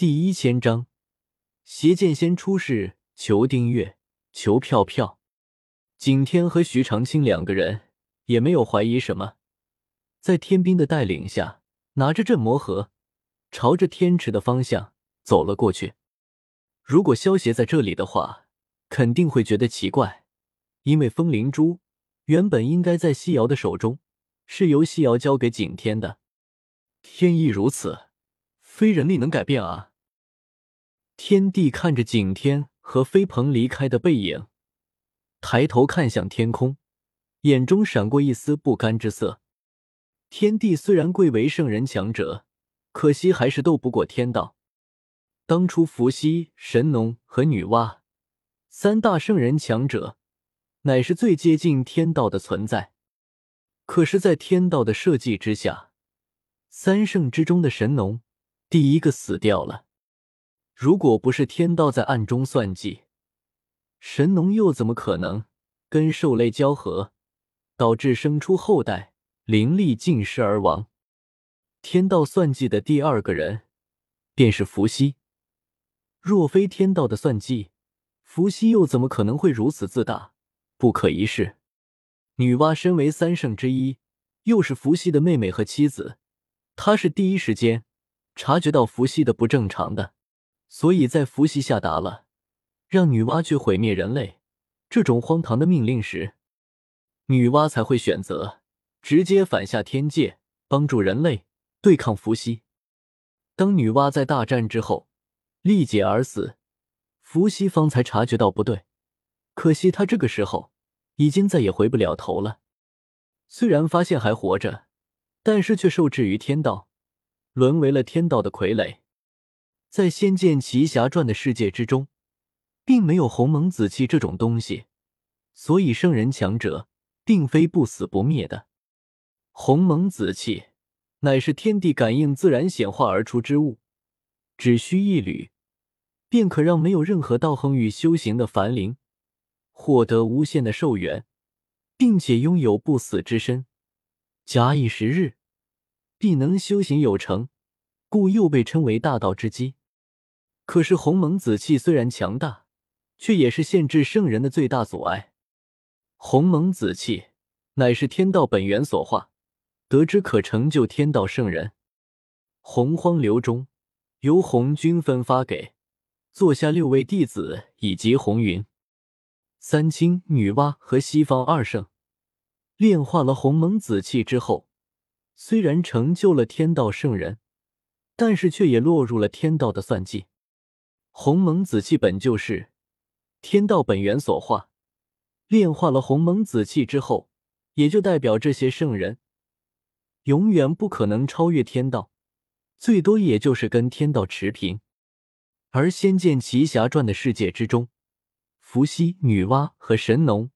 第一千章，邪剑仙出世，求订阅，求票票。景天和徐长卿两个人也没有怀疑什么，在天兵的带领下，拿着镇魔盒，朝着天池的方向走了过去。如果萧协在这里的话，肯定会觉得奇怪，因为风灵珠原本应该在西瑶的手中，是由西瑶交给景天的。天意如此，非人力能改变啊！天帝看着景天和飞鹏离开的背影，抬头看向天空，眼中闪过一丝不甘之色。天帝虽然贵为圣人强者，可惜还是斗不过天道。当初伏羲、神农和女娲三大圣人强者，乃是最接近天道的存在。可是，在天道的设计之下，三圣之中的神农第一个死掉了。如果不是天道在暗中算计，神农又怎么可能跟兽类交合，导致生出后代灵力尽失而亡？天道算计的第二个人便是伏羲。若非天道的算计，伏羲又怎么可能会如此自大，不可一世？女娲身为三圣之一，又是伏羲的妹妹和妻子，她是第一时间察觉到伏羲的不正常的。所以在伏羲下达了让女娲去毁灭人类这种荒唐的命令时，女娲才会选择直接反下天界，帮助人类对抗伏羲。当女娲在大战之后力竭而死，伏羲方才察觉到不对。可惜他这个时候已经再也回不了头了。虽然发现还活着，但是却受制于天道，沦为了天道的傀儡。在《仙剑奇侠传》的世界之中，并没有鸿蒙紫气这种东西，所以圣人强者并非不死不灭的。鸿蒙紫气乃是天地感应自然显化而出之物，只需一缕，便可让没有任何道行与修行的凡灵获得无限的寿元，并且拥有不死之身。假以时日，必能修行有成，故又被称为大道之基。可是鸿蒙紫气虽然强大，却也是限制圣人的最大阻碍。鸿蒙紫气乃是天道本源所化，得知可成就天道圣人。洪荒流中，由红军分发给座下六位弟子以及红云、三清、女娲和西方二圣，炼化了鸿蒙紫气之后，虽然成就了天道圣人，但是却也落入了天道的算计。鸿蒙紫气本就是天道本源所化，炼化了鸿蒙紫气之后，也就代表这些圣人永远不可能超越天道，最多也就是跟天道持平。而《仙剑奇侠传》的世界之中，伏羲、女娲和神农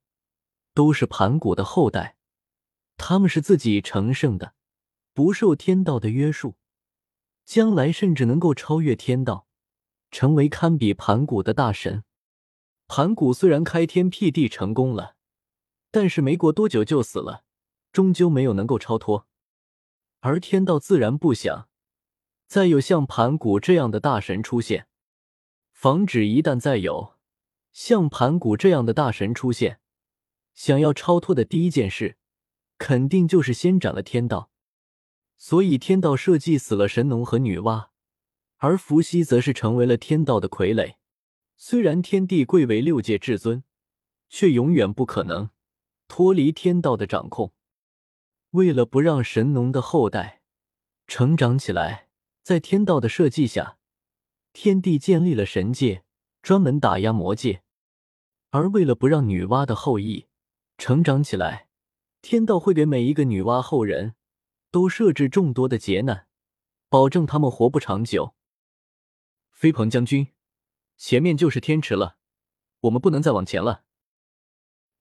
都是盘古的后代，他们是自己成圣的，不受天道的约束，将来甚至能够超越天道。成为堪比盘古的大神。盘古虽然开天辟地成功了，但是没过多久就死了，终究没有能够超脱。而天道自然不想再有像盘古这样的大神出现，防止一旦再有像盘古这样的大神出现，想要超脱的第一件事，肯定就是先斩了天道。所以天道设计死了神农和女娲。而伏羲则是成为了天道的傀儡。虽然天帝贵为六界至尊，却永远不可能脱离天道的掌控。为了不让神农的后代成长起来，在天道的设计下，天帝建立了神界，专门打压魔界。而为了不让女娲的后裔成长起来，天道会给每一个女娲后人都设置众多的劫难，保证他们活不长久。飞鹏将军，前面就是天池了，我们不能再往前了。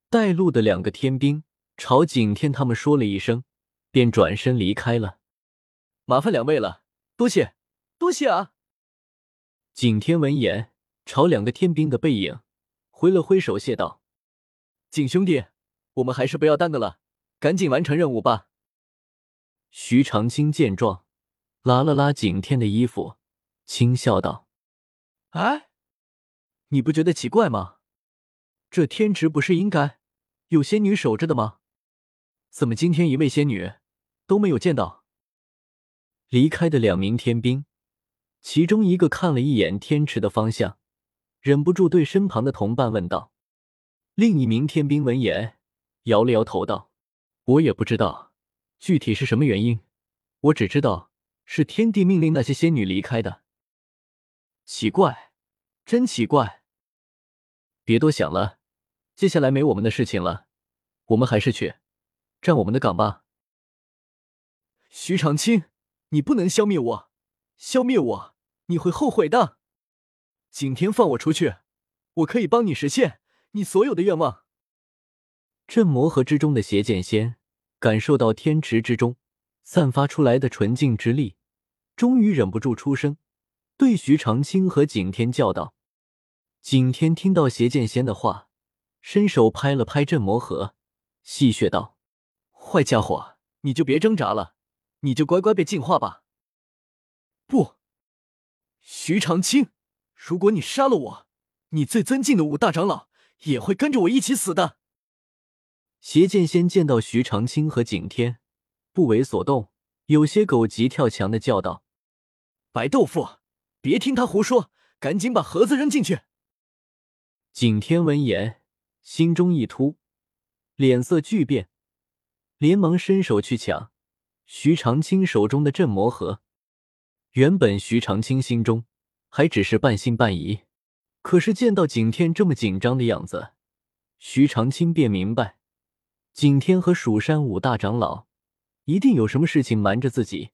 带路的两个天兵朝景天他们说了一声，便转身离开了。麻烦两位了，多谢，多谢啊！景天闻言，朝两个天兵的背影挥了挥手，谢道：“景兄弟，我们还是不要耽搁了，赶紧完成任务吧。”徐长卿见状，拉了拉景天的衣服。轻笑道：“哎，你不觉得奇怪吗？这天池不是应该有仙女守着的吗？怎么今天一位仙女都没有见到？”离开的两名天兵，其中一个看了一眼天池的方向，忍不住对身旁的同伴问道。另一名天兵闻言，摇了摇头道：“我也不知道具体是什么原因，我只知道是天帝命令那些仙女离开的。奇怪，真奇怪。别多想了，接下来没我们的事情了，我们还是去站我们的岗吧。”徐长卿。你不能消灭我，消灭我你会后悔的。景天放我出去，我可以帮你实现你所有的愿望。镇魔河之中的邪剑仙感受到天池之中散发出来的纯净之力，终于忍不住出声，对徐长卿和景天叫道：“景天听到邪剑仙的话，伸手拍了拍镇魔盒，戏谑道：‘坏家伙，你就别挣扎了。’”你就乖乖被净化吧。不，徐长卿，如果你杀了我，你最尊敬的五大长老也会跟着我一起死的。邪剑仙见到徐长卿和景天，不为所动，有些狗急跳墙的叫道：“白豆腐，别听他胡说，赶紧把盒子扔进去。”景天闻言，心中一突，脸色巨变，连忙伸手去抢。徐长卿手中的镇魔盒，原本徐长卿心中还只是半信半疑，可是见到景天这么紧张的样子，徐长卿便明白，景天和蜀山五大长老一定有什么事情瞒着自己。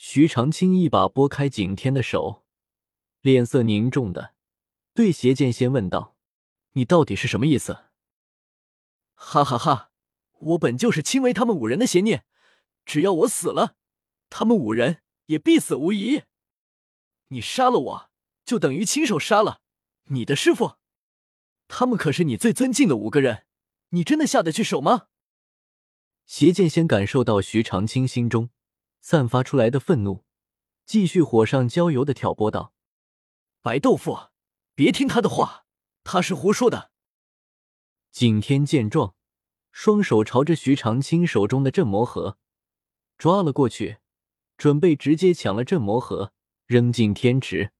徐长卿一把拨开景天的手，脸色凝重的对邪剑仙问道：“你到底是什么意思？”哈哈哈，我本就是亲为他们五人的邪念。只要我死了，他们五人也必死无疑。你杀了我，就等于亲手杀了你的师傅。他们可是你最尊敬的五个人，你真的下得去手吗？邪剑仙感受到徐长卿心中散发出来的愤怒，继续火上浇油的挑拨道：“白豆腐，别听他的话，他是胡说的。”景天见状，双手朝着徐长卿手中的镇魔盒。抓了过去，准备直接抢了镇魔盒，扔进天池。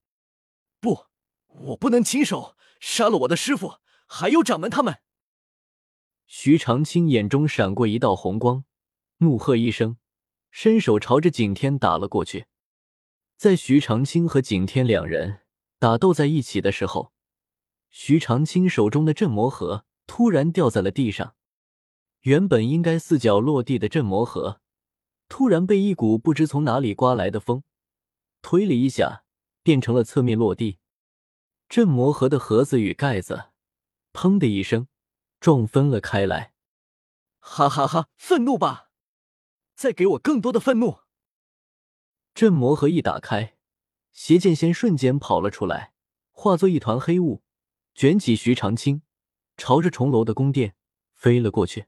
不，我不能亲手杀了我的师傅，还有掌门他们。徐长卿眼中闪过一道红光，怒喝一声，伸手朝着景天打了过去。在徐长卿和景天两人打斗在一起的时候，徐长卿手中的镇魔盒突然掉在了地上。原本应该四脚落地的镇魔盒。突然被一股不知从哪里刮来的风推了一下，变成了侧面落地。镇魔盒的盒子与盖子“砰”的一声撞分了开来。哈哈哈！愤怒吧，再给我更多的愤怒！镇魔盒一打开，邪剑仙瞬间跑了出来，化作一团黑雾，卷起徐长卿，朝着重楼的宫殿飞了过去。